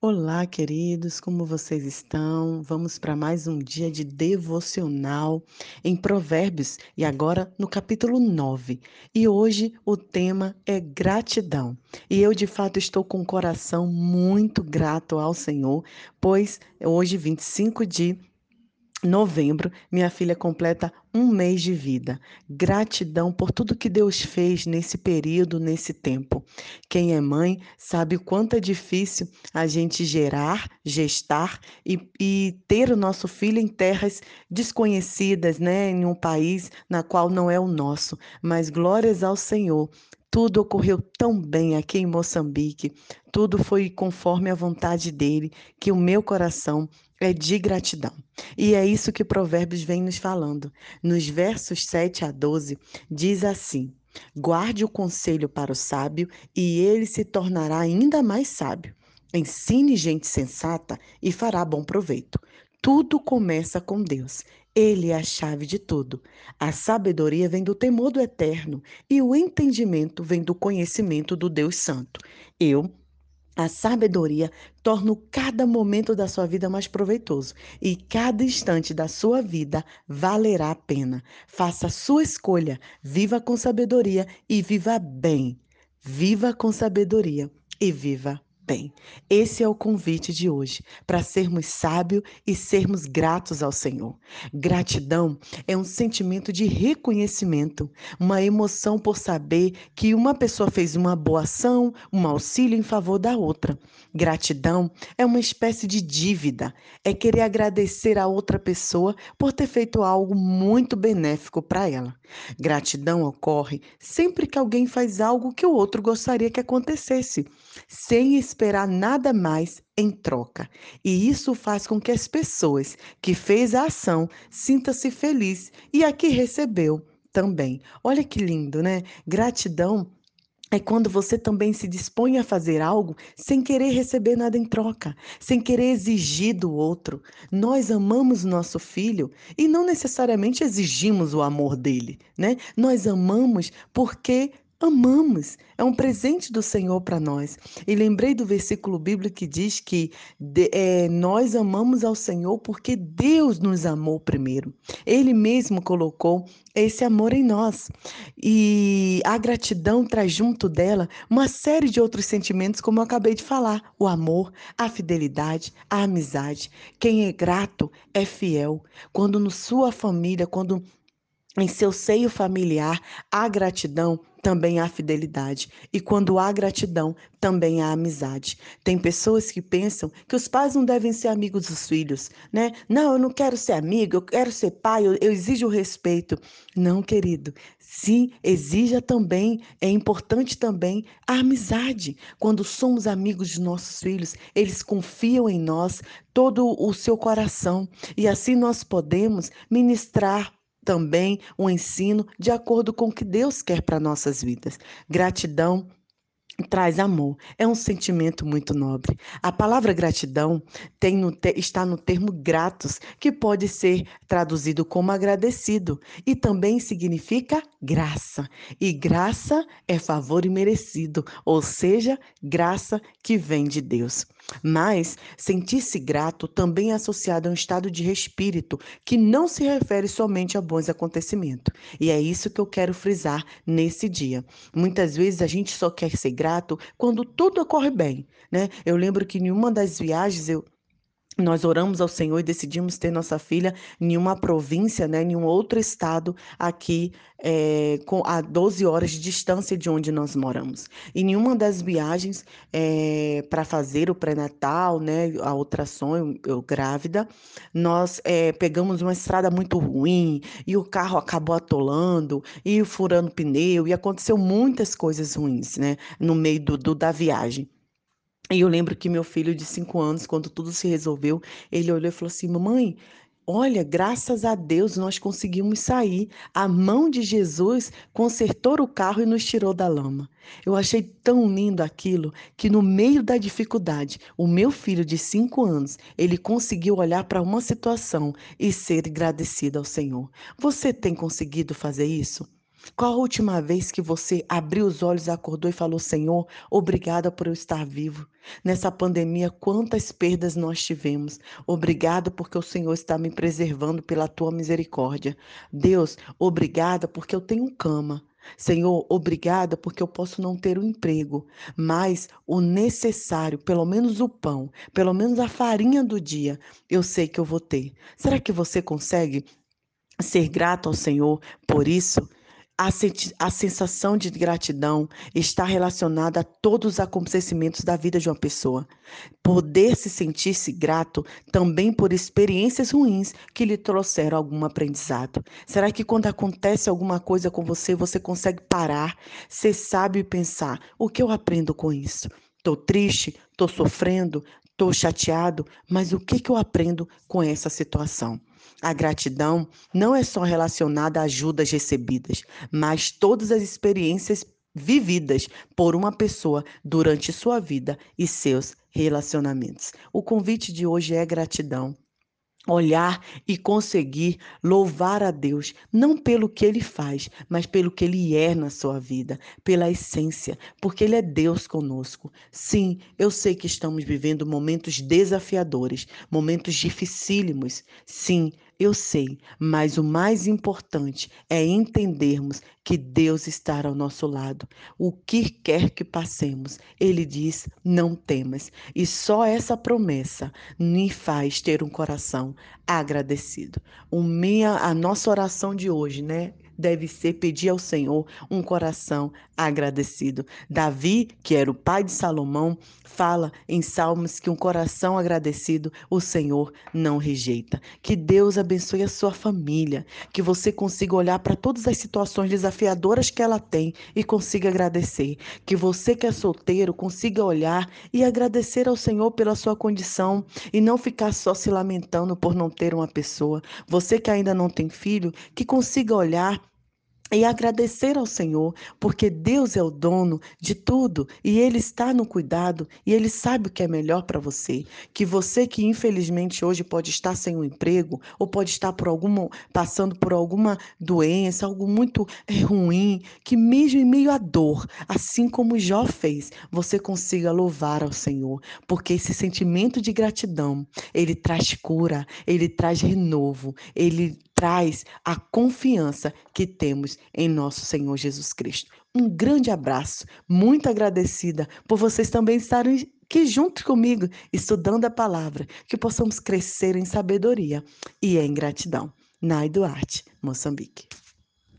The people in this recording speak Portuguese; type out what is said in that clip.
Olá, queridos, como vocês estão? Vamos para mais um dia de devocional em Provérbios e agora no capítulo 9. E hoje o tema é gratidão. E eu, de fato, estou com o coração muito grato ao Senhor, pois hoje, 25 de novembro, minha filha completa um mês de vida. Gratidão por tudo que Deus fez nesse período, nesse tempo. Quem é mãe sabe o quanto é difícil a gente gerar, gestar e, e ter o nosso filho em terras desconhecidas, né? Em um país na qual não é o nosso. Mas glórias ao Senhor tudo ocorreu tão bem aqui em Moçambique, tudo foi conforme a vontade dele, que o meu coração é de gratidão. E é isso que Provérbios vem nos falando. Nos versos 7 a 12, diz assim: Guarde o conselho para o sábio, e ele se tornará ainda mais sábio. Ensine gente sensata e fará bom proveito. Tudo começa com Deus. Ele é a chave de tudo. A sabedoria vem do temor do eterno e o entendimento vem do conhecimento do Deus Santo. Eu, a sabedoria torna cada momento da sua vida mais proveitoso e cada instante da sua vida valerá a pena. Faça a sua escolha, viva com sabedoria e viva bem. Viva com sabedoria e viva bem. Esse é o convite de hoje, para sermos sábios e sermos gratos ao Senhor. Gratidão é um sentimento de reconhecimento, uma emoção por saber que uma pessoa fez uma boa ação, um auxílio em favor da outra. Gratidão é uma espécie de dívida, é querer agradecer a outra pessoa por ter feito algo muito benéfico para ela. Gratidão ocorre sempre que alguém faz algo que o outro gostaria que acontecesse, sem esperar nada mais em troca. E isso faz com que as pessoas que fez a ação sinta-se feliz e a que recebeu também. Olha que lindo, né? Gratidão é quando você também se dispõe a fazer algo sem querer receber nada em troca, sem querer exigir do outro. Nós amamos nosso filho e não necessariamente exigimos o amor dele, né? Nós amamos porque amamos. É um presente do Senhor para nós. E lembrei do versículo bíblico que diz que de, é, nós amamos ao Senhor porque Deus nos amou primeiro. Ele mesmo colocou esse amor em nós. E a gratidão traz junto dela uma série de outros sentimentos, como eu acabei de falar: o amor, a fidelidade, a amizade. Quem é grato é fiel. Quando na sua família, quando em seu seio familiar há gratidão, também há fidelidade. E quando há gratidão, também há amizade. Tem pessoas que pensam que os pais não devem ser amigos dos filhos, né? Não, eu não quero ser amigo, eu quero ser pai, eu, eu exijo respeito. Não, querido. Sim, exija também, é importante também a amizade. Quando somos amigos de nossos filhos, eles confiam em nós todo o seu coração. E assim nós podemos ministrar também o ensino de acordo com o que Deus quer para nossas vidas. Gratidão traz amor. É um sentimento muito nobre. A palavra gratidão no te, está no termo gratos, que pode ser traduzido como agradecido e também significa graça. E graça é favor imerecido, ou seja, graça que vem de Deus. Mas sentir-se grato também é associado a um estado de espírito que não se refere somente a bons acontecimentos. E é isso que eu quero frisar nesse dia. Muitas vezes a gente só quer ser grato quando tudo ocorre bem, né? Eu lembro que em uma das viagens eu nós oramos ao Senhor e decidimos ter nossa filha em uma província, né, em um outro estado aqui, é, com, a 12 horas de distância de onde nós moramos. E em uma das viagens é, para fazer o pré-natal, né, a ultrassom, eu, eu grávida, nós é, pegamos uma estrada muito ruim e o carro acabou atolando e furando pneu e aconteceu muitas coisas ruins, né, no meio do, do da viagem. E eu lembro que meu filho de cinco anos, quando tudo se resolveu, ele olhou e falou assim: Mamãe, olha, graças a Deus nós conseguimos sair. A mão de Jesus consertou o carro e nos tirou da lama. Eu achei tão lindo aquilo que, no meio da dificuldade, o meu filho de cinco anos, ele conseguiu olhar para uma situação e ser agradecido ao Senhor. Você tem conseguido fazer isso? Qual a última vez que você abriu os olhos, acordou e falou: Senhor, obrigada por eu estar vivo? Nessa pandemia, quantas perdas nós tivemos. Obrigada porque o Senhor está me preservando pela tua misericórdia. Deus, obrigada porque eu tenho cama. Senhor, obrigada porque eu posso não ter um emprego, mas o necessário, pelo menos o pão, pelo menos a farinha do dia, eu sei que eu vou ter. Será que você consegue ser grato ao Senhor por isso? A, a sensação de gratidão está relacionada a todos os acontecimentos da vida de uma pessoa. Poder se sentir-se grato também por experiências ruins que lhe trouxeram algum aprendizado. Será que quando acontece alguma coisa com você, você consegue parar, ser sábio e pensar: o que eu aprendo com isso? Estou triste, estou sofrendo, estou chateado, mas o que, que eu aprendo com essa situação? A gratidão não é só relacionada a ajudas recebidas, mas todas as experiências vividas por uma pessoa durante sua vida e seus relacionamentos. O convite de hoje é gratidão olhar e conseguir louvar a Deus, não pelo que ele faz, mas pelo que ele é na sua vida, pela essência, porque ele é Deus conosco. Sim, eu sei que estamos vivendo momentos desafiadores, momentos dificílimos. Sim, eu sei, mas o mais importante é entendermos que Deus está ao nosso lado. O que quer que passemos, Ele diz: não temas. E só essa promessa me faz ter um coração agradecido. O minha, a nossa oração de hoje, né? Deve ser pedir ao Senhor um coração agradecido. Davi, que era o pai de Salomão, fala em Salmos que um coração agradecido o Senhor não rejeita. Que Deus abençoe a sua família, que você consiga olhar para todas as situações desafiadoras que ela tem e consiga agradecer. Que você que é solteiro consiga olhar e agradecer ao Senhor pela sua condição e não ficar só se lamentando por não ter uma pessoa. Você que ainda não tem filho, que consiga olhar e agradecer ao Senhor, porque Deus é o dono de tudo e Ele está no cuidado e Ele sabe o que é melhor para você. Que você que infelizmente hoje pode estar sem um emprego ou pode estar por alguma, passando por alguma doença, algo muito é, ruim, que mesmo em meio à dor, assim como Jó fez, você consiga louvar ao Senhor, porque esse sentimento de gratidão, ele traz cura, ele traz renovo, ele traz a confiança que temos em nosso Senhor Jesus Cristo. Um grande abraço, muito agradecida por vocês também estarem aqui junto comigo, estudando a palavra, que possamos crescer em sabedoria e em gratidão. Nai Duarte, Moçambique.